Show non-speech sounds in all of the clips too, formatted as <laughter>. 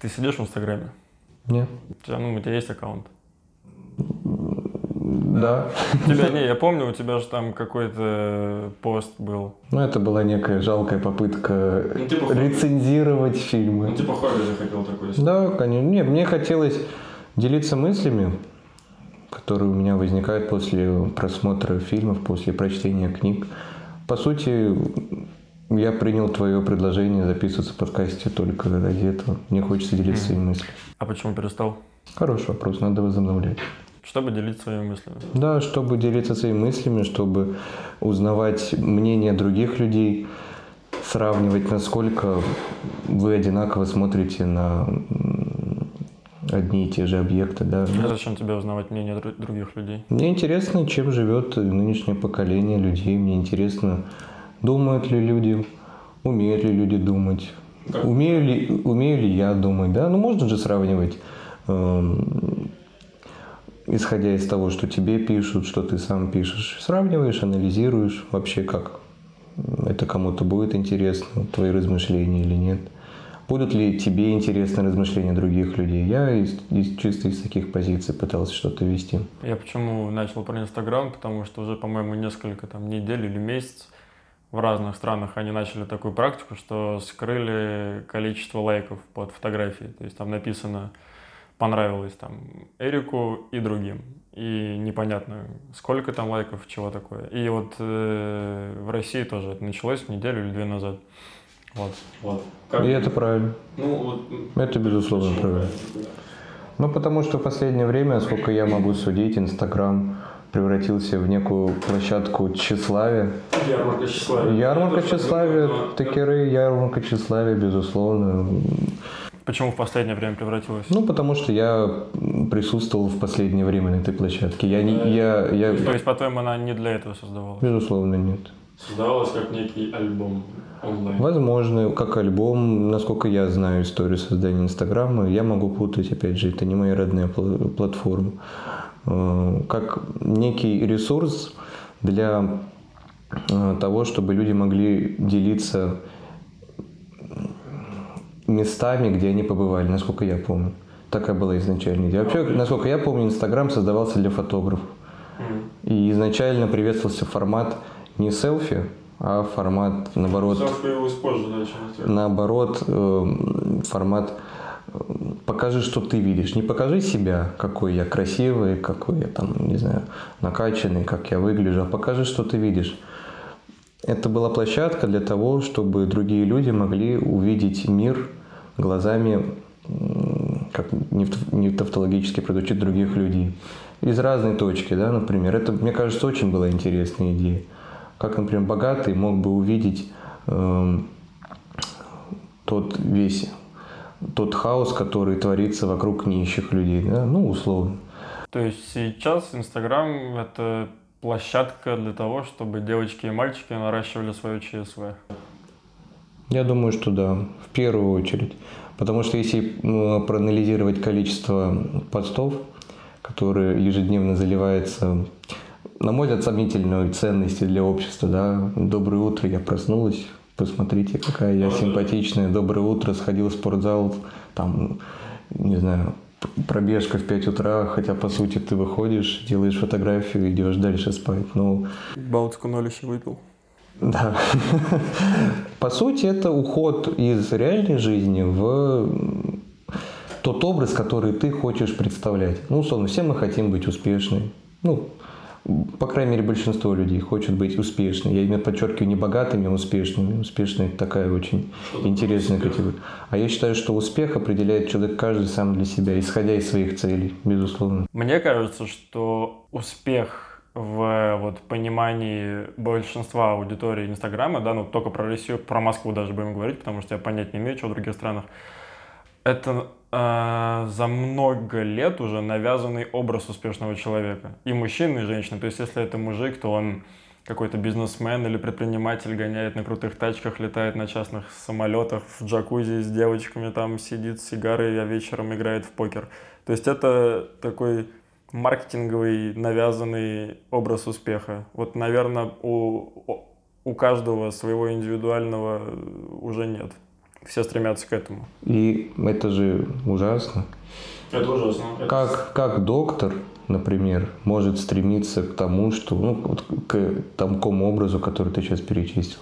Ты сидишь в Инстаграме? Нет. У тебя, ну, у тебя есть аккаунт? Да. У тебя, не, я помню, у тебя же там какой-то пост был. Ну, это была некая жалкая попытка Ну, типа хобби. рецензировать фильмы. типа хобби захотел такой. Да, конечно. Нет, мне хотелось делиться мыслями, которые у меня возникают после просмотра фильмов, после прочтения книг. По сути, я принял твое предложение записываться в подкасте только ради этого. Мне хочется делиться своими мыслями. А почему перестал? Хороший вопрос, надо возобновлять. Чтобы делиться своими мыслями. Да, чтобы делиться своими мыслями, чтобы узнавать мнение других людей, сравнивать, насколько вы одинаково смотрите на одни и те же объекты. Да. А зачем тебе узнавать мнение дру- других людей? Мне интересно, чем живет нынешнее поколение людей. Мне интересно, думают ли люди, умеют ли люди думать. Умею ли, умею ли я думать, да? Ну, можно же сравнивать, эм, исходя из того, что тебе пишут, что ты сам пишешь. Сравниваешь, анализируешь вообще, как это кому-то будет интересно, твои размышления или нет. Будут ли тебе интересны размышления других людей? Я из, из- чисто из таких позиций пытался что-то вести. Я почему начал про Инстаграм, потому что уже, по-моему, несколько там недель или месяц в разных странах они начали такую практику, что скрыли количество лайков под фотографией. То есть там написано понравилось там Эрику и другим. И непонятно, сколько там лайков, чего такое. И вот э, в России тоже это началось неделю или две назад. Вот. Вот. И это правильно. Ну, вот, Это, безусловно, правильно. Ну, потому что в последнее время, сколько я могу судить, Инстаграм превратился в некую площадку тщеславия. Ярмарка тщеславия. Ярмарка тщеславия, текеры, ярмарка тщеславия, безусловно. Почему в последнее время превратилось? Ну, потому что я присутствовал в последнее время на этой площадке. Я, не, я, я, То есть, по-твоему, она не для этого создавалась? безусловно, нет. Создавалась как некий альбом онлайн. Возможно, как альбом, насколько я знаю историю создания Инстаграма, я могу путать, опять же, это не моя родная пла- платформа, как некий ресурс для э, того, чтобы люди могли делиться местами, где они побывали, насколько я помню. Такая была изначальная идея. Вообще, насколько я помню, Инстаграм создавался для фотографов. И изначально приветствовался формат не селфи, а формат, наоборот, позже, да, чем наоборот, э, формат э, покажи, что ты видишь. Не покажи себя, какой я красивый, какой я там, не знаю, накачанный, как я выгляжу, а покажи, что ты видишь. Это была площадка для того, чтобы другие люди могли увидеть мир глазами, как не тавтологически продучить других людей. Из разной точки, да, например. Это, мне кажется, очень была интересная идея. Как, например, богатый мог бы увидеть эм, тот весь тот хаос, который творится вокруг нищих людей, да? ну, условно. То есть сейчас Инстаграм — это площадка для того, чтобы девочки и мальчики наращивали свое ЧСВ. Я думаю, что да, в первую очередь. Потому что если ну, проанализировать количество постов, которые ежедневно заливаются, на мой взгляд, сомнительной ценности для общества, да, доброе утро, я проснулась, посмотрите, какая я симпатичная, доброе утро, сходил в спортзал, там, не знаю, пробежка в 5 утра, хотя, по сути, ты выходишь, делаешь фотографию, идешь дальше спать, ну, Балтику ноль еще выпил. да. <laughs> По сути, это уход из реальной жизни в тот образ, который ты хочешь представлять. Ну, условно, все мы хотим быть успешными. Ну, по крайней мере, большинство людей хочет быть успешными. Я именно подчеркиваю не богатыми, а успешными. Успешные – это такая очень интересная категория. А я считаю, что успех определяет человек каждый сам для себя, исходя из своих целей, безусловно. Мне кажется, что успех в вот, понимании большинства аудитории Инстаграма, да, ну только про Россию, про Москву даже будем говорить, потому что я понять не имею, что в других странах, это э, за много лет уже навязанный образ успешного человека. И мужчины, и женщины. То есть, если это мужик, то он какой-то бизнесмен или предприниматель гоняет на крутых тачках, летает на частных самолетах, в джакузи с девочками там сидит с сигарой, а вечером играет в покер. То есть это такой маркетинговый навязанный образ успеха. Вот, наверное, у, у каждого своего индивидуального уже нет. Все стремятся к этому. И это же ужасно. Это ужасно. Как, как доктор, например, может стремиться к тому, что, ну, вот к такому образу, который ты сейчас перечислил?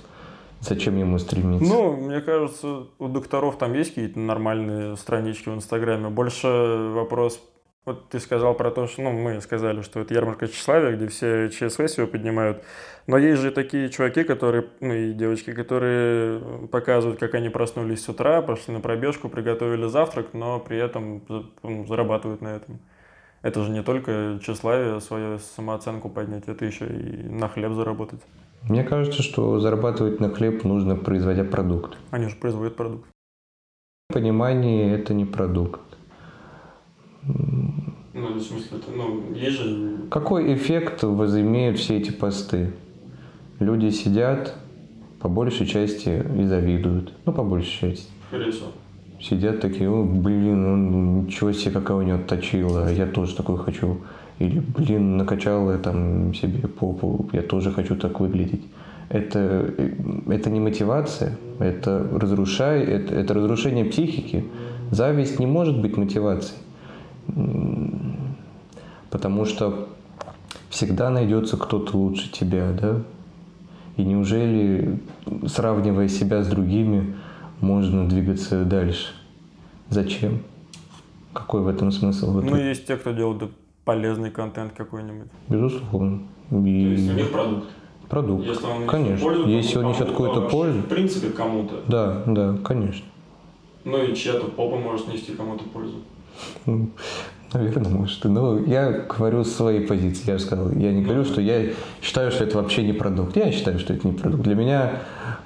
Зачем ему стремиться? Ну, мне кажется, у докторов там есть какие-то нормальные странички в Инстаграме. Больше вопрос вот ты сказал про то, что, ну, мы сказали, что это ярмарка тщеславия, где все ЧСВ себя поднимают. Но есть же такие чуваки, которые, ну, и девочки, которые показывают, как они проснулись с утра, пошли на пробежку, приготовили завтрак, но при этом ну, зарабатывают на этом. Это же не только тщеславие, свою самооценку поднять, это еще и на хлеб заработать. Мне кажется, что зарабатывать на хлеб нужно, производя продукт. Они же производят продукт. Понимание это не продукт. Ну, в смысле, это, ну, есть же... Какой эффект возымеют все эти посты? Люди сидят, по большей части, и завидуют. Ну, по большей части. Хорошо. Сидят такие, о, блин, ну, ничего себе, какая у него точила, я тоже такой хочу. Или, блин, накачала там себе попу, я тоже хочу так выглядеть. Это, это не мотивация, это, разрушай, это, это разрушение психики. Зависть не может быть мотивацией. Потому что всегда найдется кто-то лучше тебя, да? И неужели, сравнивая себя с другими, можно двигаться дальше? Зачем? Какой в этом смысл? Ну, есть те, кто делает полезный контент какой-нибудь. Безусловно. И... То есть у них продукт. Продукт. Если он конечно. Пользу, Если он несет какую-то пользу. В принципе, кому-то. Да, да, конечно. Ну и чья-то попа может нести кому-то пользу. Наверное, может. Но я говорю своей позиции. Я же сказал, я не говорю, что я считаю, что это вообще не продукт. Я считаю, что это не продукт. Для меня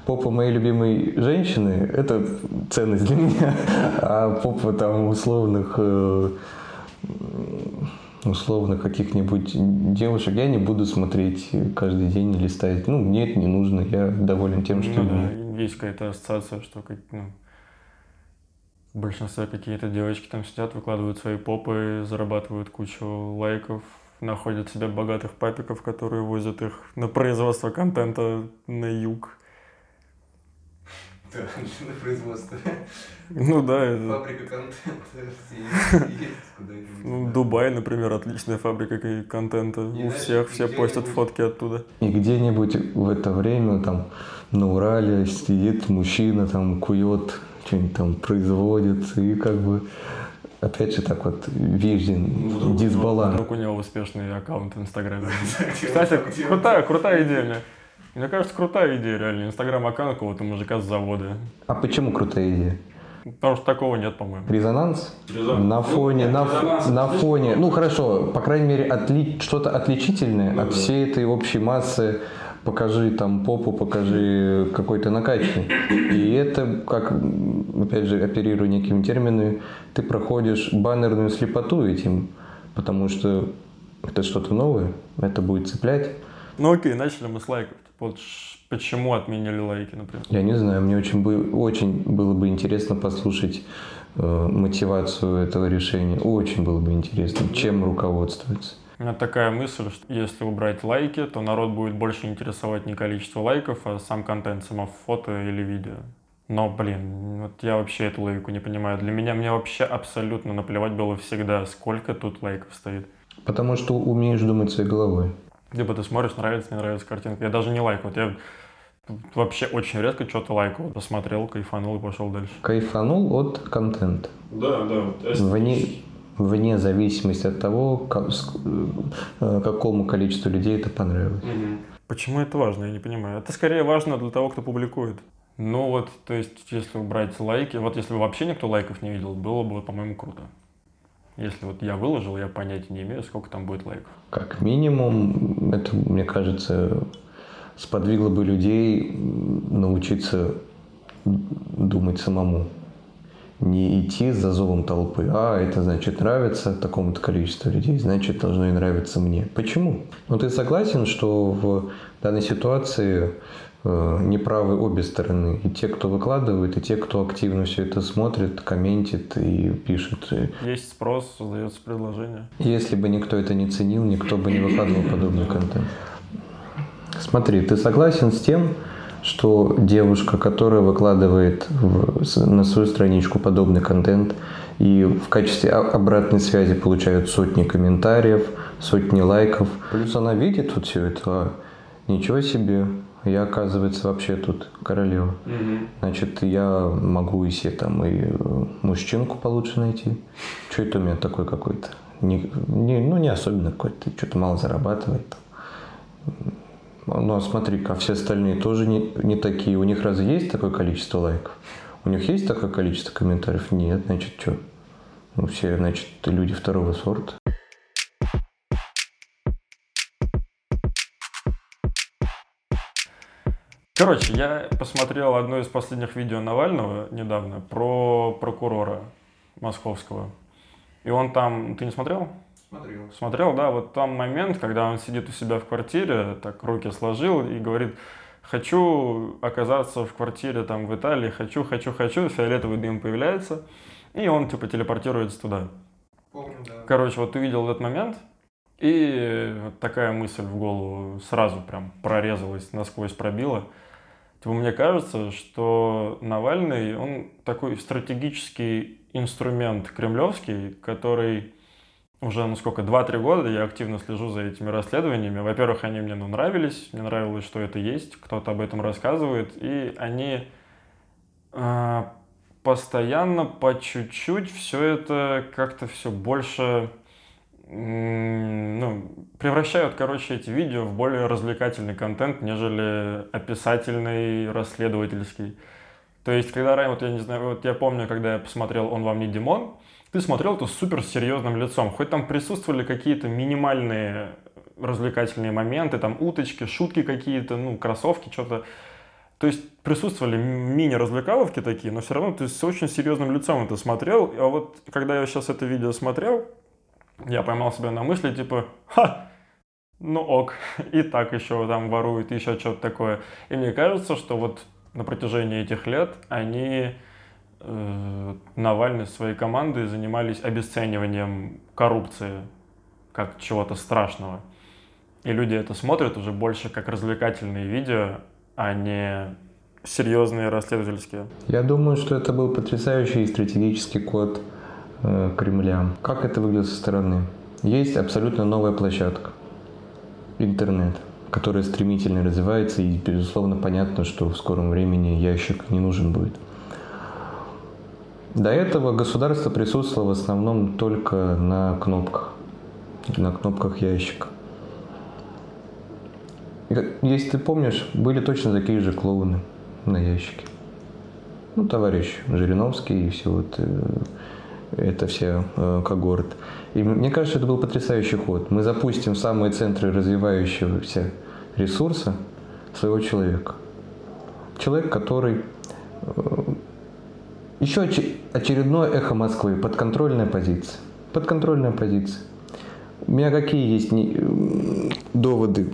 попа моей любимой женщины – это ценность для меня. А попа там условных э, условно каких-нибудь девушек я не буду смотреть каждый день или ставить. Ну, нет, не нужно. Я доволен тем, что... Ну, да, есть какая-то ассоциация, что ну, в большинстве какие-то девочки там сидят, выкладывают свои попы, зарабатывают кучу лайков, находят себе богатых папиков, которые возят их на производство контента на юг. Да, <laughs> на производство. Ну да. Это... Фабрика контента <laughs> есть куда-нибудь. Ну, Дубай, например, отличная фабрика контента. У всех все постят фотки оттуда. И где-нибудь в это время там на Урале сидит мужчина, там кует что-нибудь там производит, и как бы опять же так вот виден вдруг, дисбаланс. Вдруг у него успешный аккаунт в Инстаграме. <laughs> Кстати, крутая, крутая идея мне. Мне кажется, крутая идея, реально. Инстаграм-аккаунт какого-то мужика с завода. А почему крутая идея? Потому что такого нет, по-моему. Резонанс? Резонанс. На фоне, ну, на, резонанс, на фоне, ну хорошо, по крайней мере, отли, что-то отличительное ну, от да. всей этой общей массы покажи там попу, покажи какой то накачанный. И это, как, опять же, оперируя некими терминами, ты проходишь баннерную слепоту этим, потому что это что-то новое, это будет цеплять. Ну окей, начали мы с лайков. Вот почему отменили лайки, например? Я не знаю, мне очень, бы, очень было бы интересно послушать э, мотивацию этого решения. Очень было бы интересно, чем руководствуется. У меня такая мысль, что если убрать лайки, то народ будет больше интересовать не количество лайков, а сам контент, само фото или видео. Но, блин, вот я вообще эту логику не понимаю. Для меня мне вообще абсолютно наплевать было всегда, сколько тут лайков стоит. Потому что умеешь думать своей головой. Либо ты смотришь, нравится, не нравится картинка. Я даже не лайкаю. Вот я вообще очень редко что-то лайкал. Посмотрел, кайфанул и пошел дальше. Кайфанул от контента. Да, да. Вот вне, вне зависимости от того, как, э, какому количеству людей это понравилось. Почему это важно, я не понимаю. Это скорее важно для того, кто публикует. Ну вот, то есть, если убрать лайки, вот если бы вообще никто лайков не видел, было бы, по-моему, круто. Если вот я выложил, я понятия не имею, сколько там будет лайков. Как минимум, это, мне кажется, сподвигло бы людей научиться думать самому. Не идти за зовом толпы, а это значит нравится такому-то количеству людей, значит должно и нравиться мне. Почему? Ну ты согласен, что в данной ситуации Э, неправы обе стороны. И те, кто выкладывает, и те, кто активно все это смотрит, комментит и пишет. Есть спрос, создается предложение. Если бы никто это не ценил, никто бы не выкладывал подобный контент. Смотри, ты согласен с тем, что девушка, которая выкладывает в, на свою страничку подобный контент и в качестве обратной связи получает сотни комментариев, сотни лайков, плюс она видит вот все это, а, ничего себе, я, оказывается, вообще тут королева. Угу. Значит, я могу и себе там и э, мужчинку получше найти. Что это у меня такой какой-то? Не, не, ну, не особенно какой-то, что-то мало зарабатывает. Ну, а смотри-ка, все остальные тоже не, не такие. У них разве есть такое количество лайков? У них есть такое количество комментариев? Нет, значит, что? Ну, все, значит, люди второго сорта. Короче, я посмотрел одно из последних видео Навального недавно про прокурора московского. И он там... Ты не смотрел? Смотрел. Смотрел, да. Вот там момент, когда он сидит у себя в квартире, так руки сложил и говорит, хочу оказаться в квартире там в Италии, хочу, хочу, хочу, фиолетовый дым появляется, и он типа телепортируется туда. Помню, да. Короче, вот ты видел этот момент, и такая мысль в голову сразу прям прорезалась, насквозь пробила – Типа, мне кажется, что Навальный, он такой стратегический инструмент кремлевский, который уже, ну сколько, 2-3 года я активно слежу за этими расследованиями. Во-первых, они мне ну, нравились, мне нравилось, что это есть, кто-то об этом рассказывает, и они э, постоянно, по чуть-чуть все это как-то все больше ну, превращают, короче, эти видео в более развлекательный контент, нежели описательный, расследовательский. То есть, когда ранее, вот я не знаю, вот я помню, когда я посмотрел «Он вам не Димон», ты смотрел это супер серьезным лицом. Хоть там присутствовали какие-то минимальные развлекательные моменты, там уточки, шутки какие-то, ну, кроссовки, что-то. То есть присутствовали мини-развлекаловки такие, но все равно ты с очень серьезным лицом это смотрел. А вот когда я сейчас это видео смотрел, я поймал себя на мысли, типа, ха, ну ок, <laughs> и так еще там воруют, еще что-то такое. И мне кажется, что вот на протяжении этих лет они, э, Навальный своей командой занимались обесцениванием коррупции как чего-то страшного. И люди это смотрят уже больше как развлекательные видео, а не серьезные расследовательские. Я думаю, что это был потрясающий стратегический код Э, Кремля. Как это выглядит со стороны? Есть абсолютно новая площадка. Интернет, которая стремительно развивается, и, безусловно, понятно, что в скором времени ящик не нужен будет. До этого государство присутствовало в основном только на кнопках, на кнопках ящика. Если ты помнишь, были точно такие же клоуны на ящике. Ну, товарищ Жириновский и все вот э, это все э, когорт. И мне кажется, это был потрясающий ход. Мы запустим самые центры развивающегося ресурса своего человека. Человек, который э, еще очередное эхо Москвы, подконтрольная позиция. Подконтрольная позиция. У меня какие есть не, доводы,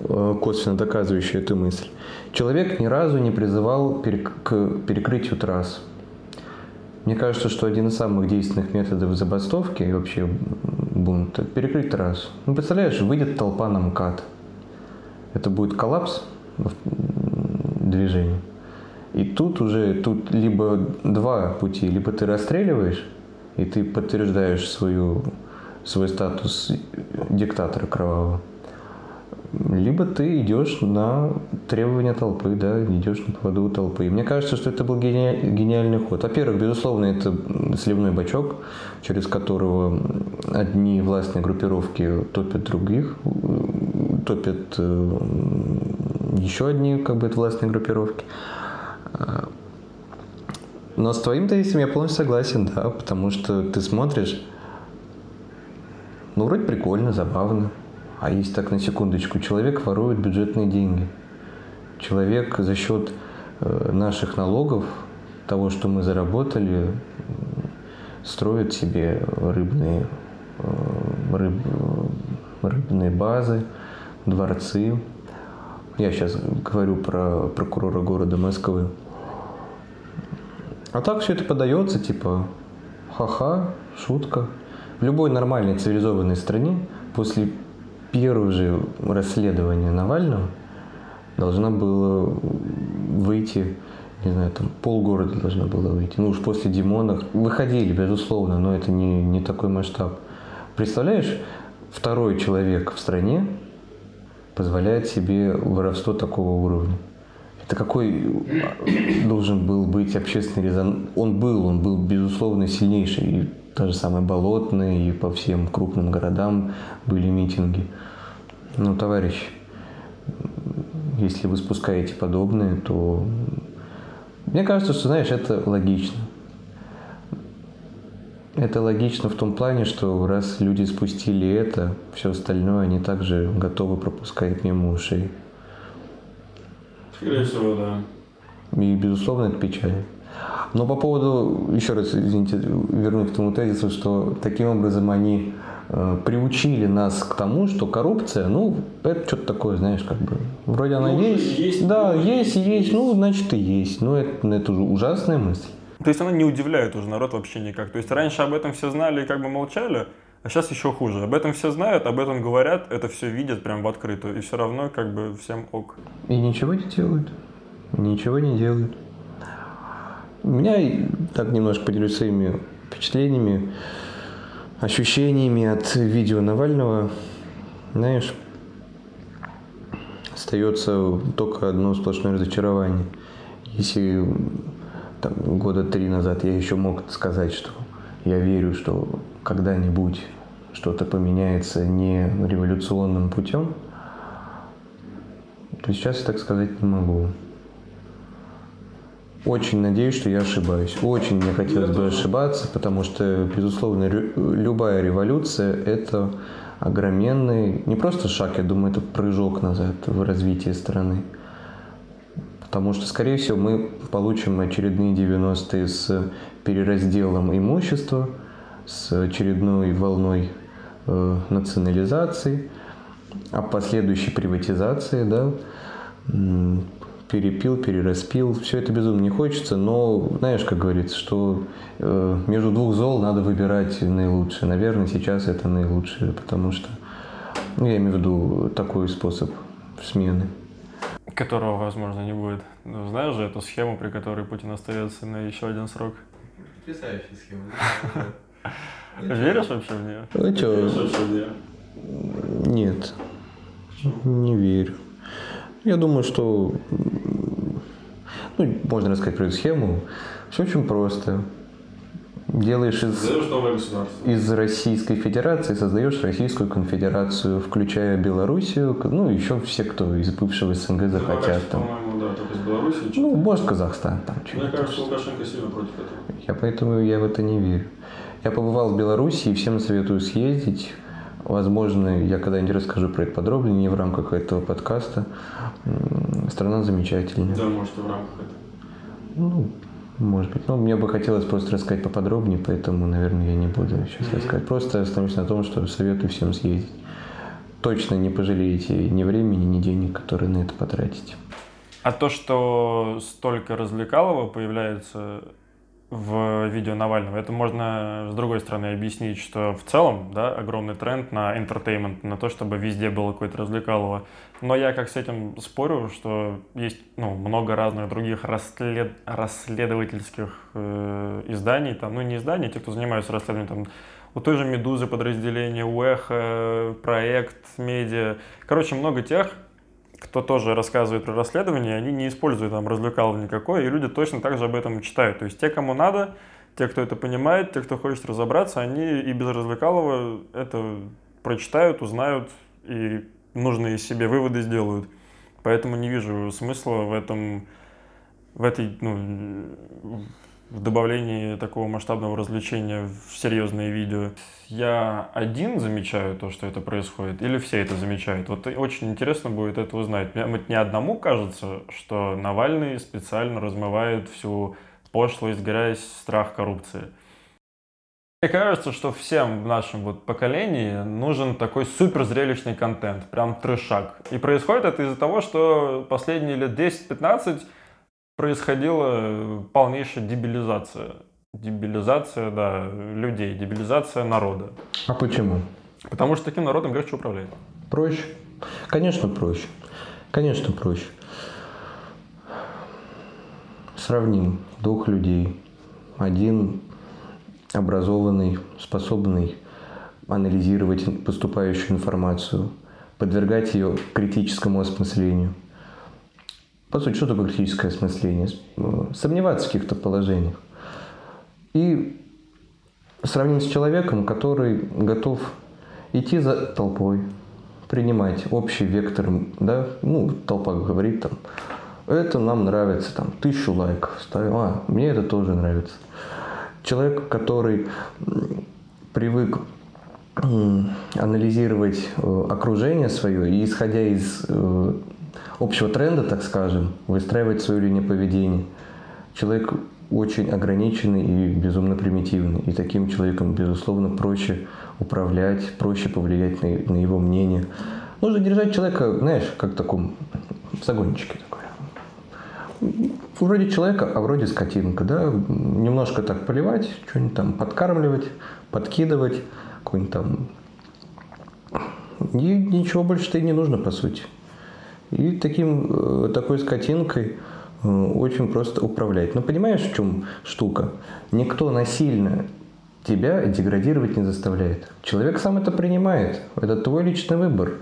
э, косвенно доказывающие эту мысль? Человек ни разу не призывал к перекрытию трасс мне кажется, что один из самых действенных методов забастовки и вообще бунта – перекрыть трассу. Ну, представляешь, выйдет толпа на МКАД. Это будет коллапс движения. И тут уже, тут либо два пути, либо ты расстреливаешь, и ты подтверждаешь свою, свой статус диктатора кровавого, либо ты идешь на требования толпы, да, идешь на поводу толпы. И мне кажется, что это был гениальный ход. Во-первых, безусловно, это сливной бачок, через которого одни властные группировки топят других, топят э, еще одни как бы властные группировки. Но с твоим тезисом я полностью согласен, да, потому что ты смотришь, ну, вроде прикольно, забавно, а есть так на секундочку, человек ворует бюджетные деньги. Человек за счет э, наших налогов, того, что мы заработали, строит себе рыбные, э, рыб, рыбные базы, дворцы. Я сейчас говорю про прокурора города Москвы. А так все это подается, типа, ха-ха, шутка. В любой нормальной цивилизованной стране после первое же расследование Навального, должна была выйти, не знаю, там полгорода должно было выйти. Ну уж после Димона выходили, безусловно, но это не, не такой масштаб. Представляешь, второй человек в стране позволяет себе воровство такого уровня. Это какой должен был быть общественный резонанс? Он был, он был, безусловно, сильнейший. И та же самая Болотная, и по всем крупным городам были митинги. Ну, товарищ, если вы спускаете подобное, то мне кажется, что, знаешь, это логично. Это логично в том плане, что раз люди спустили это, все остальное они также готовы пропускать мимо ушей. Скорее всего, да. И, безусловно, это печально. Но по поводу, еще раз, извините, вернусь к тому тезису, что таким образом они э, приучили нас к тому, что коррупция, ну, это что-то такое, знаешь, как бы, вроде она Ну, есть, есть, да, ну, есть, есть. есть, ну, значит и есть. Это, ну, это уже ужасная мысль. То есть она не удивляет уже народ вообще никак. То есть раньше об этом все знали и как бы молчали, а сейчас еще хуже. Об этом все знают, об этом говорят, это все видят прям в открытую. И все равно как бы всем ок. И ничего не делают. Ничего не делают. У меня, так немножко поделюсь своими впечатлениями, ощущениями от видео Навального. Знаешь, остается только одно сплошное разочарование. Если там, года три назад я еще мог сказать, что я верю, что когда-нибудь что-то поменяется не революционным путем, то сейчас я так сказать не могу. Очень надеюсь, что я ошибаюсь. Очень мне хотелось бы ошибаться, потому что, безусловно, любая революция – это огроменный, не просто шаг, я думаю, это прыжок назад в развитии страны. Потому что, скорее всего, мы получим очередные 90-е с переразделом имущества, с очередной волной э, национализации, а последующей приватизации, да, перепил, перераспил. Все это безумно не хочется, но знаешь, как говорится, что э, между двух зол надо выбирать наилучшее. Наверное, сейчас это наилучшее, потому что, ну, я имею в виду такой способ смены. Которого, возможно, не будет. Ну, знаешь же эту схему, при которой Путин остается на еще один срок? Потрясающая схема. <laughs> Веришь вообще в нее? Ну, чё, вообще в нее? Нет, не верю. Я думаю, что, ну, можно рассказать про эту схему. Все очень просто. Делаешь из, из Российской Федерации, создаешь Российскую Конфедерацию, включая Белоруссию, ну, еще все, кто из бывшего СНГ захотят. Там. Да, только из Беларуси. Ну, может, Казахстан там Мне кажется, Лукашенко сильно против этого. Я поэтому я в это не верю. Я побывал в Беларуси и всем советую съездить. Возможно, я когда-нибудь расскажу про это подробнее, не в рамках этого подкаста. Страна замечательная. Да, может, и в рамках этого. Ну, может быть. Но мне бы хотелось просто рассказать поподробнее, поэтому, наверное, я не буду сейчас рассказать. Просто остановлюсь на том, что советую всем съездить. Точно не пожалеете ни времени, ни денег, которые на это потратите. А то, что столько развлекалого появляется в видео Навального, это можно с другой стороны объяснить, что в целом, да, огромный тренд на entertainment, на то, чтобы везде было какое-то развлекалово. Но я как с этим спорю, что есть ну, много разных других расслед- расследовательских э, изданий, там, ну не изданий, те, кто занимаются расследованием, там, у той же «Медузы» подразделение, у «Эхо», проект, медиа. Короче, много тех, кто тоже рассказывает про расследование, они не используют там развлекалово никакое, и люди точно так же об этом читают. То есть те, кому надо, те, кто это понимает, те, кто хочет разобраться, они и без развлекалова это прочитают, узнают и нужные себе выводы сделают. Поэтому не вижу смысла в этом, в этой, ну, в добавлении такого масштабного развлечения в серьезные видео. Я один замечаю то, что это происходит, или все это замечают? Вот очень интересно будет это узнать. Мне вот не одному кажется, что Навальный специально размывает всю пошлость, грязь, страх коррупции. Мне кажется, что всем в нашем вот поколении нужен такой супер зрелищный контент, прям трешак. И происходит это из-за того, что последние лет 10-15 происходила полнейшая дебилизация. Дебилизация, да, людей, дебилизация народа. А почему? Потому что таким народом легче управлять. Проще? Конечно, проще. Конечно, проще. сравним двух людей. Один образованный, способный анализировать поступающую информацию, подвергать ее критическому осмыслению. По сути, что такое критическое осмысление? Сомневаться в каких-то положениях. И сравним с человеком, который готов идти за толпой, принимать общий вектор, да, ну, толпа говорит там, это нам нравится, там, тысячу лайков ставим, а, мне это тоже нравится. Человек, который привык анализировать э, окружение свое и, исходя из э, общего тренда, так скажем, выстраивать свою линию поведения. Человек очень ограниченный и безумно примитивный. И таким человеком, безусловно, проще управлять, проще повлиять на, на его мнение. Нужно держать человека, знаешь, как в таком загончике такой. Вроде человека, а вроде скотинка, да, немножко так поливать, что-нибудь там подкармливать, подкидывать, какой-нибудь там... И ничего больше-то и не нужно, по сути. И таким, э, такой скотинкой э, очень просто управлять. Но понимаешь, в чем штука? Никто насильно тебя деградировать не заставляет. Человек сам это принимает. Это твой личный выбор.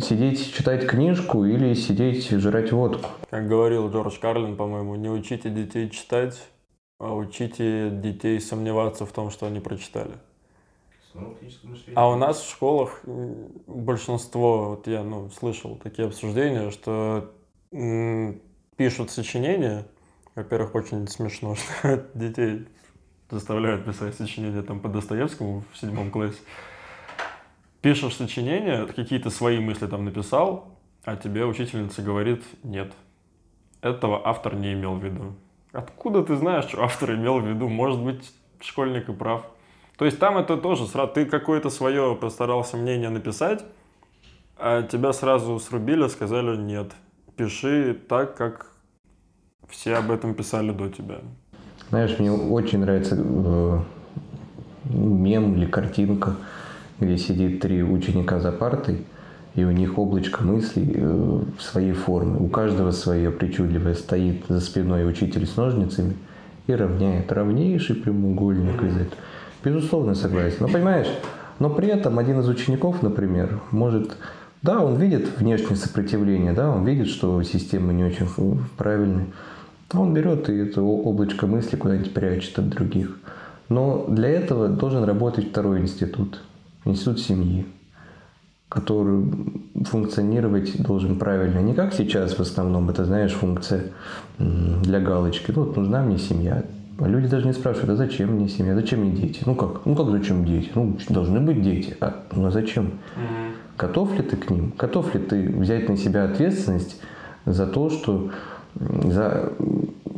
Сидеть читать книжку или сидеть жрать водку. Как говорил Джордж Карлин, по-моему, не учите детей читать, а учите детей сомневаться в том, что они прочитали. А у нас в школах большинство, вот я ну, слышал такие обсуждения, что пишут сочинения. Во-первых, очень смешно, <laughs> что детей заставляют писать сочинения там по Достоевскому в седьмом классе. Пишешь сочинение, какие-то свои мысли там написал, а тебе учительница говорит, нет, этого автор не имел в виду. Откуда ты знаешь, что автор имел в виду? Может быть, школьник и прав. То есть там это тоже сразу, ты какое-то свое постарался мнение написать, а тебя сразу срубили, сказали нет, пиши так, как все об этом писали до тебя. Знаешь, мне очень нравится э, мем или картинка, где сидит три ученика за партой, и у них облачко мыслей э, своей форме. У каждого свое причудливое стоит за спиной учитель с ножницами и равняет равнейший прямоугольник из этого. Безусловно, согласен. Но понимаешь, но при этом один из учеников, например, может, да, он видит внешнее сопротивление, да, он видит, что система не очень правильная. Он берет и это облачко мысли куда-нибудь прячет от других. Но для этого должен работать второй институт, институт семьи, который функционировать должен правильно. Не как сейчас в основном, это, знаешь, функция для галочки. Ну, вот нужна мне семья. А люди даже не спрашивают, а зачем мне семья, зачем мне дети? Ну как, ну как зачем дети? Ну должны быть дети. А, ну а зачем? Mm-hmm. Готов ли ты к ним? Готов ли ты взять на себя ответственность за то, что за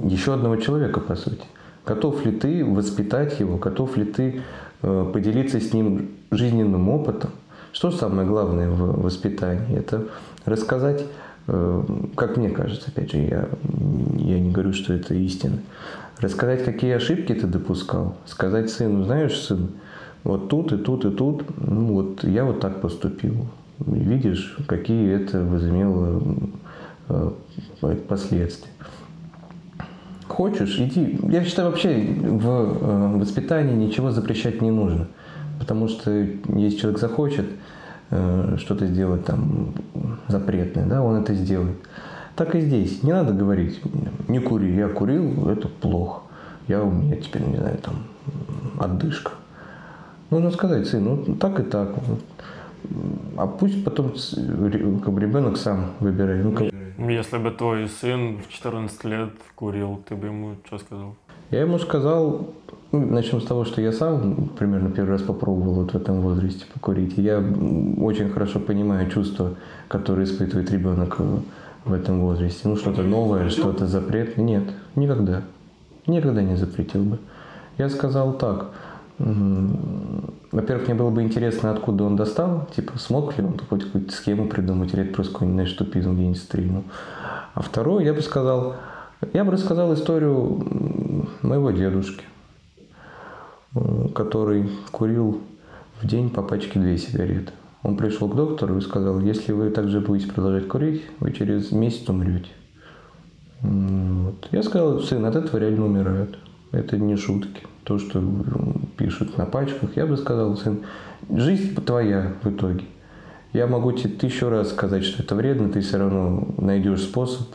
еще одного человека, по сути? Готов ли ты воспитать его? Готов ли ты э, поделиться с ним жизненным опытом? Что самое главное в воспитании? Это рассказать, э, как мне кажется, опять же, я, я не говорю, что это истина, рассказать, какие ошибки ты допускал, сказать сыну, знаешь, сын, вот тут и тут и тут, ну вот я вот так поступил. Видишь, какие это возымело э, последствия. Хочешь, иди. Я считаю, вообще в э, воспитании ничего запрещать не нужно. Потому что если человек захочет э, что-то сделать там запретное, да, он это сделает. Так и здесь. Не надо говорить, не кури, я курил, это плохо. Я у меня теперь, не знаю, там, отдышка. Нужно сказать, сын, ну так и так. А пусть потом как бы ребенок сам выбирает. Ну, как... Если бы твой сын в 14 лет курил, ты бы ему что сказал? Я ему сказал, ну, начнем с того, что я сам примерно первый раз попробовал вот в этом возрасте покурить. Я очень хорошо понимаю чувства, которые испытывает ребенок в этом возрасте. Ну, что-то новое, что-то запретное. Нет, никогда. Никогда не запретил бы. Я сказал так. Во-первых, мне было бы интересно, откуда он достал. Типа, смог ли он хоть какую-то схему придумать, или это просто какой-нибудь, знаешь, тупизм где-нибудь стрельнул. А второе, я бы сказал, я бы рассказал историю моего дедушки, который курил в день по пачке две сигареты. Он пришел к доктору и сказал, если вы также будете продолжать курить, вы через месяц умрете. Вот. Я сказал, сын, от этого реально умирают. Это не шутки. То, что пишут на пачках, я бы сказал, сын, жизнь твоя в итоге. Я могу тебе тысячу раз сказать, что это вредно, ты все равно найдешь способ,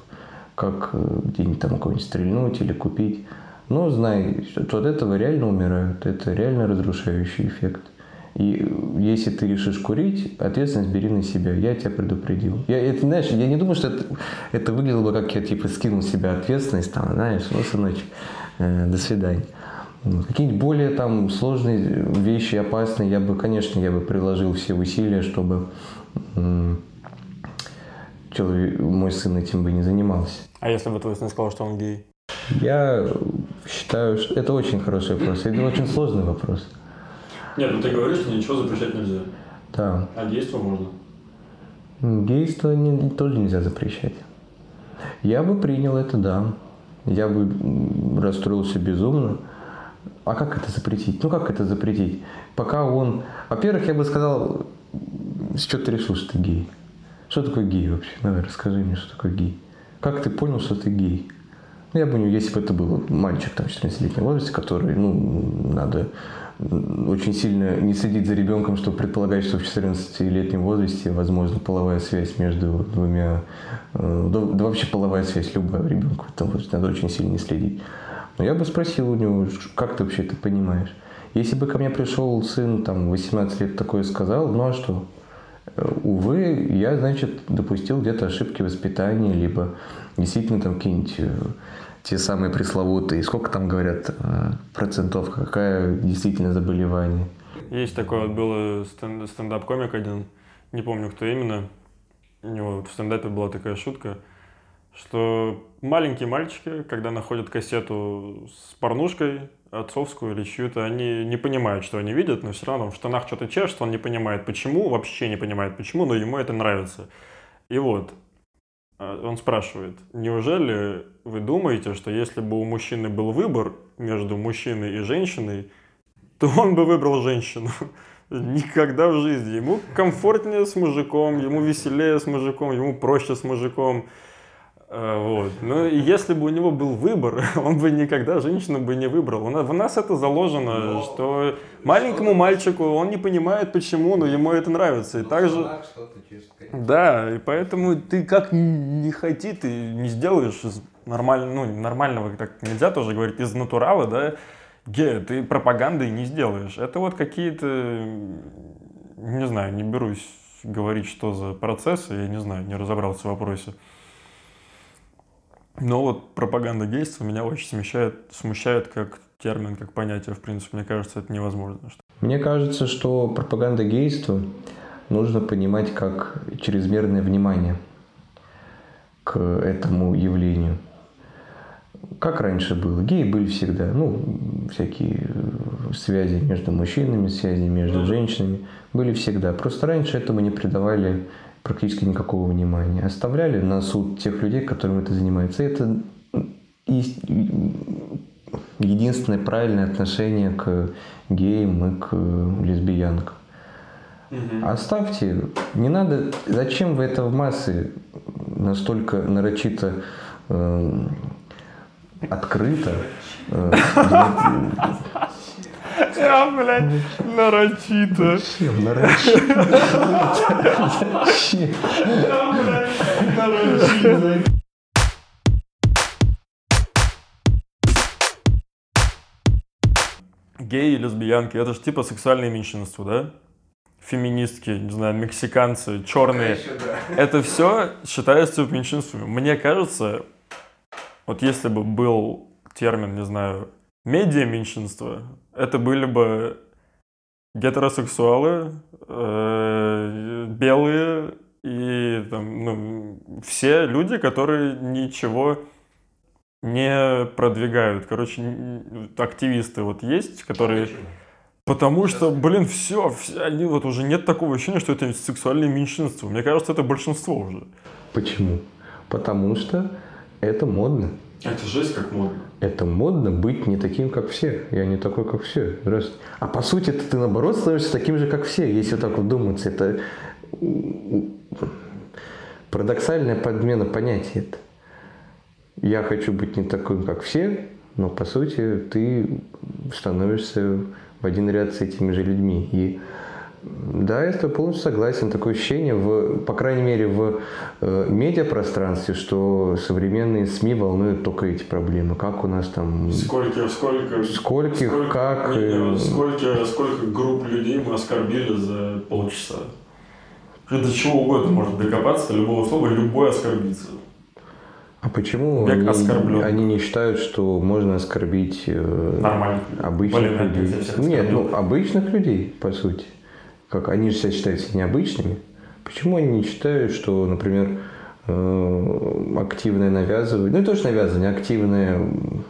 как э, где-нибудь там кого-нибудь стрельнуть или купить. Но знай, что от этого реально умирают. Это реально разрушающий эффект. И если ты решишь курить, ответственность бери на себя. Я тебя предупредил. Я, это, знаешь, я не думаю, что это, это выглядело бы, как я типа скинул с себя ответственность, там, знаешь, ну, сыночек, э, до свидания. Какие-нибудь более там сложные вещи, опасные, я бы, конечно, я бы приложил все усилия, чтобы человек, мой сын этим бы не занимался. А если бы твой сын сказал, что он гей? Я считаю, что это очень хороший вопрос. Это очень сложный вопрос. Нет, ну ты говоришь, что ничего запрещать нельзя. Да. А гейство можно? Гейство не, тоже нельзя запрещать. Я бы принял это, да. Я бы расстроился безумно. А как это запретить? Ну как это запретить? Пока он... Во-первых, я бы сказал, с чего ты решил, что ты гей? Что такое гей вообще? Давай, расскажи мне, что такое гей. Как ты понял, что ты гей? Ну, я бы не, если бы это был мальчик там 14-летнего возраста, который, ну, надо очень сильно не следить за ребенком, чтобы предполагать, что в 14-летнем возрасте возможно половая связь между двумя, э, да, да вообще половая связь любая ребенка, там надо очень сильно не следить. Но я бы спросил у него, как ты вообще это понимаешь? Если бы ко мне пришел сын, там, 18 лет такое сказал, ну а что? Э, увы, я, значит, допустил где-то ошибки воспитания, либо действительно там какие-нибудь э, те самые пресловутые, сколько там говорят э, процентов, какая действительно заболевание. Есть такой вот был стендап-комик один, не помню, кто именно, у него в стендапе была такая шутка – что маленькие мальчики, когда находят кассету с порнушкой, отцовскую или чью-то, они не понимают, что они видят, но все равно в штанах что-то чешется, он не понимает почему, вообще не понимает почему, но ему это нравится. И вот, он спрашивает, неужели вы думаете, что если бы у мужчины был выбор между мужчиной и женщиной, то он бы выбрал женщину? <laughs> Никогда в жизни. Ему комфортнее с мужиком, ему веселее с мужиком, ему проще с мужиком. Э, вот. Ну, если бы у него был выбор, <laughs> он бы никогда женщину бы не выбрал. В нас это заложено, но, что маленькому мальчику он не понимает почему, но ему это нравится. И но также... Да, и поэтому ты как не хоти, ты не сделаешь из нормально, ну, нормального, так нельзя тоже говорить, из натурала, да, ге, ты пропагандой не сделаешь. Это вот какие-то, не знаю, не берусь говорить, что за процессы, я не знаю, не разобрался в вопросе. Но вот пропаганда гейства меня очень смущает, смущает как термин, как понятие, в принципе. Мне кажется, это невозможно. Мне кажется, что пропаганда гейства нужно понимать как чрезмерное внимание к этому явлению. Как раньше было? Геи были всегда. Ну, всякие связи между мужчинами, связи между женщинами были всегда. Просто раньше этому не придавали практически никакого внимания. Оставляли на суд тех людей, которым это занимается. И это единственное правильное отношение к геям и к лесбиянкам. Угу. Оставьте, не надо, зачем вы это в массы настолько нарочито э, открыто э, <laughs> Я, блядь, нарочито. Зачем нарочито? Зачем? Я, блядь, нарочито. Геи и лесбиянки, это же типа сексуальное меньшинство, да? Феминистки, не знаю, мексиканцы, черные. Это все считается меньшинством. Мне кажется, вот если бы был термин, не знаю, медиа-меньшинство, это были бы гетеросексуалы, э, белые и там, ну, все люди, которые ничего не продвигают. Короче, активисты вот есть, которые... Потому что, блин, все, все, они вот уже нет такого ощущения, что это сексуальное меньшинство. Мне кажется, это большинство уже. Почему? Потому что это модно. Это жесть как модно. Это модно быть не таким, как все. Я не такой, как все. Здравствуйте. А по сути, ты наоборот становишься таким же, как все, если так вот думаться. Это парадоксальная подмена понятия. Это. я хочу быть не таким, как все, но по сути ты становишься в один ряд с этими же людьми. И да, я с тобой полностью согласен. Такое ощущение, в, по крайней мере, в э, медиапространстве, что современные СМИ волнуют только эти проблемы. Как у нас там... Сколько, сколько... Скольких, сколько, как... не, э, сколько, сколько групп людей мы оскорбили за полчаса? До чего угодно может докопаться, до любого слова, любой оскорбиться. А почему Век они, они не считают, что можно оскорбить э, обычных Блин, людей? Нет, ну обычных людей, по сути. Как они же себя считаются необычными. Почему они не считают, что, например, э, активное навязывание, ну не то, что навязывание, активное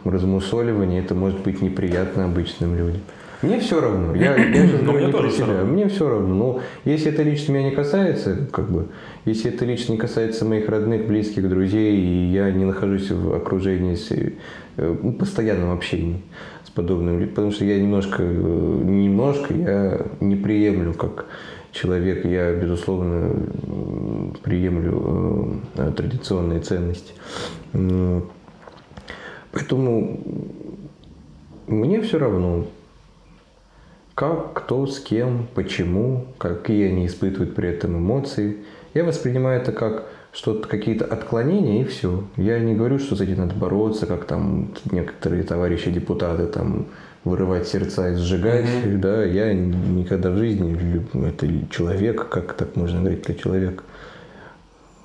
размусоливание, это может быть неприятно обычным людям. Мне все равно. Я, я <clears throat> сейчас Ну, говорю мне не про себя. Мне все равно. Но если это лично меня не касается, как бы, если это лично не касается моих родных, близких, друзей, и я не нахожусь в окружении, с, э, ну, постоянном общении с подобными людьми, потому что я немножко, э, немножко, я не приемлю как человек, я, безусловно, приемлю э, традиционные ценности. М, Поэтому мне все равно, как, кто, с кем, почему, какие они испытывают при этом эмоции. Я воспринимаю это как что-то, какие-то отклонения и все. Я не говорю, что с этим надо бороться, как там некоторые товарищи депутаты там вырывать сердца и сжигать. Мгм. Да, я никогда в жизни, лю- это человек, как так можно говорить про человека.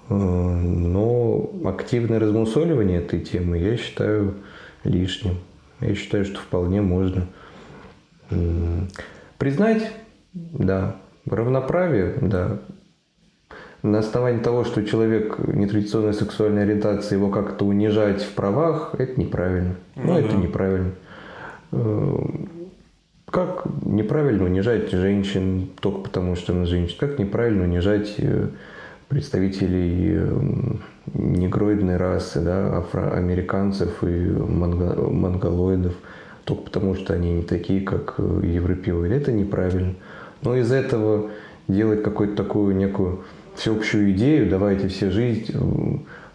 Э, Но активное размусоливание этой темы я считаю лишним. Я считаю, что вполне можно признать, да, равноправие, да. На основании того, что человек нетрадиционной сексуальной ориентации, его как-то унижать в правах, это неправильно. Ну, Ну это да. неправильно. Э, Как неправильно унижать женщин только потому, что она женщина? Как неправильно унижать э, представителей э, негроидной расы, да, афроамериканцев и монголоидов только потому, что они не такие, как э, европеоиды. Это неправильно. Но из этого делать какую-то такую некую всеобщую идею, давайте все жить э,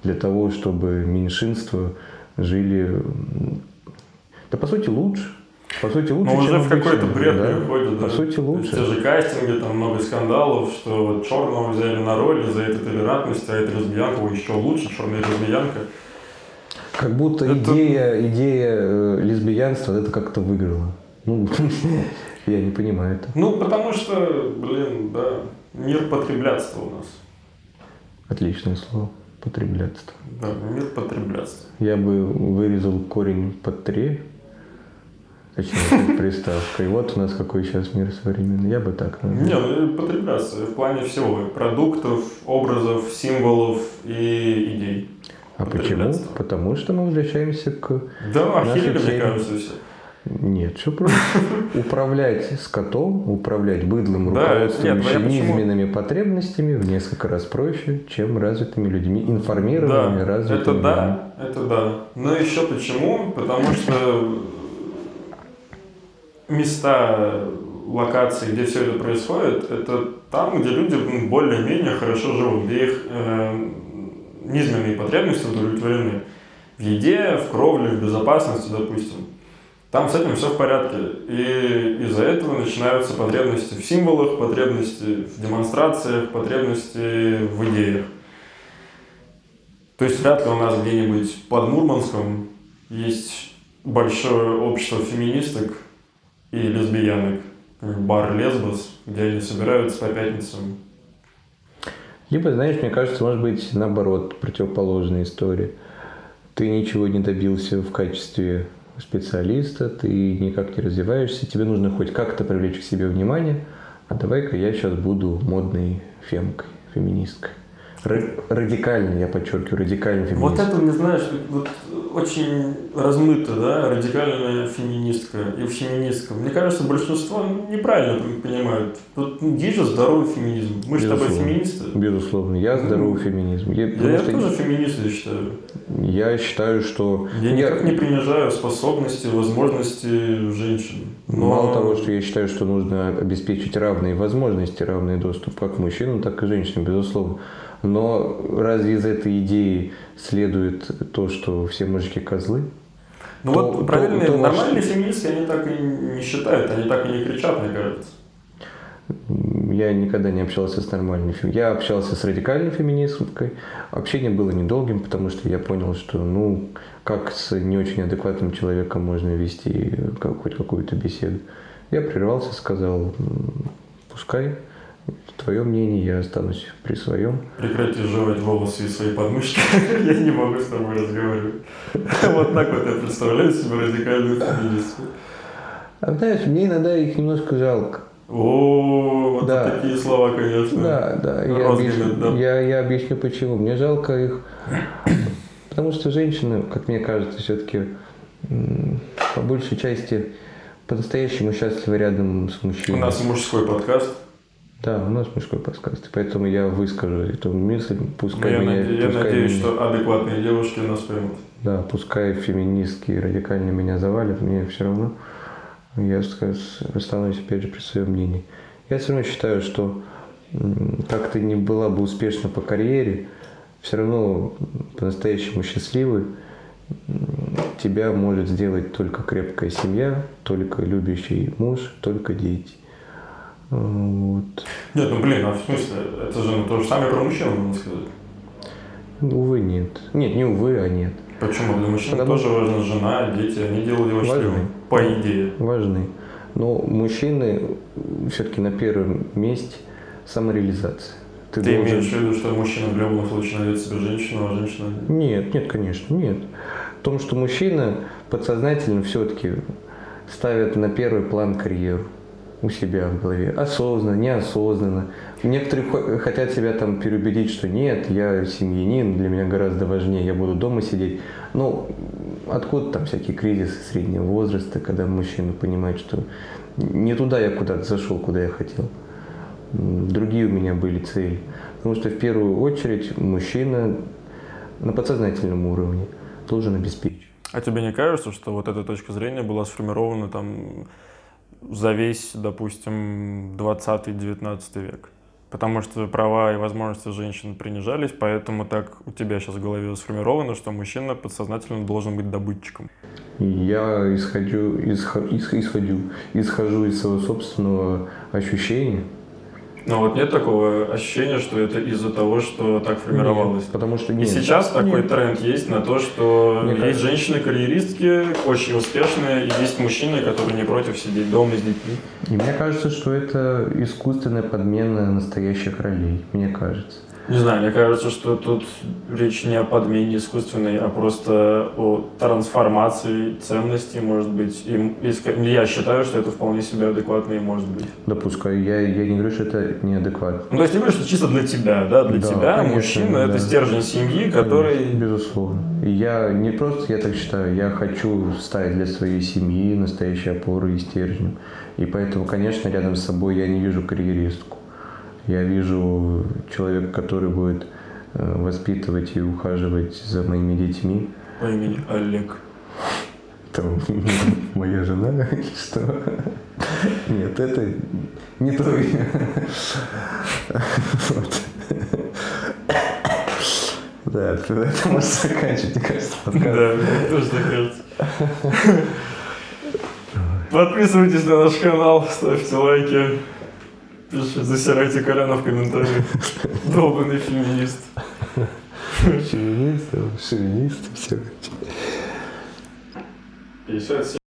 для того, чтобы меньшинства жили, м, да по сути лучше. По сути лучше, Ну, уже в какой-то бред да. переходит. По да. сути То лучше. есть те же кастинги, там много скандалов, что черного взяли на роль за эту толерантность, а эта лесбиянка еще лучше, черная лесбиянка. Как будто Это- идея, идея э, лесбиянства это как-то выиграла. Ну, <laughs> я не понимаю это. Ну, потому что, блин, да, мир потреблятства у нас. Отличное слово. Потреблятство. Да, мир потреблятства. Я бы вырезал корень под три. Точнее, приставкой. Вот у нас какой сейчас мир современный. Я бы так назвал. Не, ну и потреблятство в плане всего. Продуктов, образов, символов и идей. А почему? Потому что мы возвращаемся к... Да, охерели, мне кажется, все. Нет, все просто. <laughs> Управлять скотом, управлять быдлом, Да, руководствующим нет, ну низменными потребностями в несколько раз проще, чем развитыми людьми, информированными, Да, развитыми это людьми. да, это да. Но еще почему? Потому что места, локации, где все это происходит, это там, где люди ну, более-менее хорошо живут, где их э, низменные потребности удовлетворены. В еде, в кровле, в безопасности, допустим. Там с этим все в порядке. И из-за этого начинаются потребности в символах, потребности в демонстрациях, потребности в идеях. То есть вряд ли у нас где-нибудь под Мурманском есть большое общество феминисток и лесбиянок. Бар Лесбос, где они собираются по пятницам. Либо, знаешь, мне кажется, может быть, наоборот, противоположная история. Ты ничего не добился в качестве специалиста, ты никак не развиваешься, тебе нужно хоть как-то привлечь к себе внимание, а давай-ка я сейчас буду модной фемкой, феминисткой. Ра- радикальной, я подчеркиваю, радикальной Вот феминисткой. это, не знаешь, вот очень размыто, да, радикальная феминистка и феминистка. Мне кажется, большинство неправильно понимают. Тут ну, есть же здоровый феминизм. Мы же с тобой феминисты. Безусловно, я здоровый феминизм. Я, Я, потому я что тоже феминист, я считаю. я считаю, что Я никак не принижаю способности, возможности женщин. Но... Мало того, что я считаю, что нужно обеспечить равные возможности, равный доступ как мужчинам, так и женщинам, безусловно. Но разве из этой идеи следует то, что все мужики козлы? Ну То- вот правильные, то нормальные феминистки, они так и не считают, они так и не кричат, мне кажется. Я никогда не общался с нормальной фем- Я общался с радикальной феминисткой. Общение было недолгим, потому что я понял, что ну как с не очень адекватным человеком можно вести как- хоть какую-то беседу. Я прервался, сказал, «М, пускай твое мнение, я останусь при своем. Прекрати жевать волосы из своей подмышки. <laughs> Я не могу с тобой разговаривать. <laughs> Вот так вот я представляю себе радикальную феминистку. А знаешь, мне иногда их немножко жалко. О, вот Да. такие слова, конечно. Да, да, я Розовый, объясню, да. я, я объясню почему. Мне жалко их, <clears throat> потому что женщины, как мне кажется, все-таки по большей части по-настоящему счастливы рядом с У мужчиной. нас мужской подкаст. Да, у нас мужской подкаст, поэтому я выскажу эту мысль, пускай я, меня, наде- я пускай надеюсь, меня- что адекватные девушки нас поймут. да, пускай феминистки радикально меня завалят, мне все равно. Я останусь опять же при своем мнении. Я все равно считаю, что как ты не была бы успешна по карьере, все равно по-настоящему счастливой тебя может сделать только крепкая семья, только любящий муж, только дети. Вот. Нет, ну блин, а в смысле, это же ну, то же самое про мужчин, можно сказать. Увы, нет. Нет, не увы, а нет. Почему? Для мужчин Потому- тоже важна жена, дети, они делают его счастливым. По идее. важны. Но мужчины все-таки на первом месте самореализация. Ты, должен- имеешь в виду, что мужчина в любом случае найдет себе женщину, а женщина... Нет, нет, конечно, нет. В том, что мужчина подсознательно все-таки ставит на первый план карьеру у себя в голове. Осознанно, неосознанно. Некоторые хо- хотят себя там переубедить, что нет, я семьянин, для меня гораздо важнее, я буду дома сидеть. Ну, откуда там всякие кризисы среднего возраста, когда мужчина понимает, что не туда я куда-то зашел, куда я хотел. Другие у меня были цели. Потому что в первую очередь мужчина на подсознательном уровне должен обеспечить. А тебе не кажется, что вот эта точка зрения была сформирована там за весь, допустим, 20-19 век? Потому что права и возможности женщин принижались, поэтому так у тебя сейчас в голове сформировано, что мужчина подсознательно должен быть добытчиком. Я исходю, исхо- ис- исходю, исхожу из своего собственного ощущения. Но вот нет такого ощущения, что это из-за того, что так формировалось. Нет, потому что И нет. сейчас такой Нет. тренд есть на то, что Мне есть кажется- женщины-карьеристки, очень успешные, и есть мужчины, которые не против сидеть дома с детьми. И мне кажется, что это искусственная подмена настоящих ролей. Мне кажется. Не знаю, мне кажется, что тут речь не о подмене искусственной, а просто о трансформации ценностей, может быть. И иска- я считаю, что это вполне себе адекватно и может быть. Допускаю. Я, я не говорю, что это неадекватно. Ну, то есть ты говоришь, что чисто для тебя, да? Для Да, тебя конечно, мужчина это да. стержень семьи, который... Безусловно. И я не просто, я так считаю, я хочу стать для своей семьи настоящей опорой и стержнем. И поэтому, конечно, рядом с собой я не вижу карьеристку. Я вижу человека, который будет э, воспитывать и ухаживать за моими детьми. Имени Олег. Это <laughs> моя жена <laughs> или что? Нет, это не то имя. <laughs> Вот. Да, это это можно заканчивать, мне кажется, подкаст. Да, мне тоже так кажется. Подписывайтесь на наш канал, ставьте лайки, пишите, засирайте Коляна в комментариях. Долбанный феминист. Шовинист, шовинист, все. 57.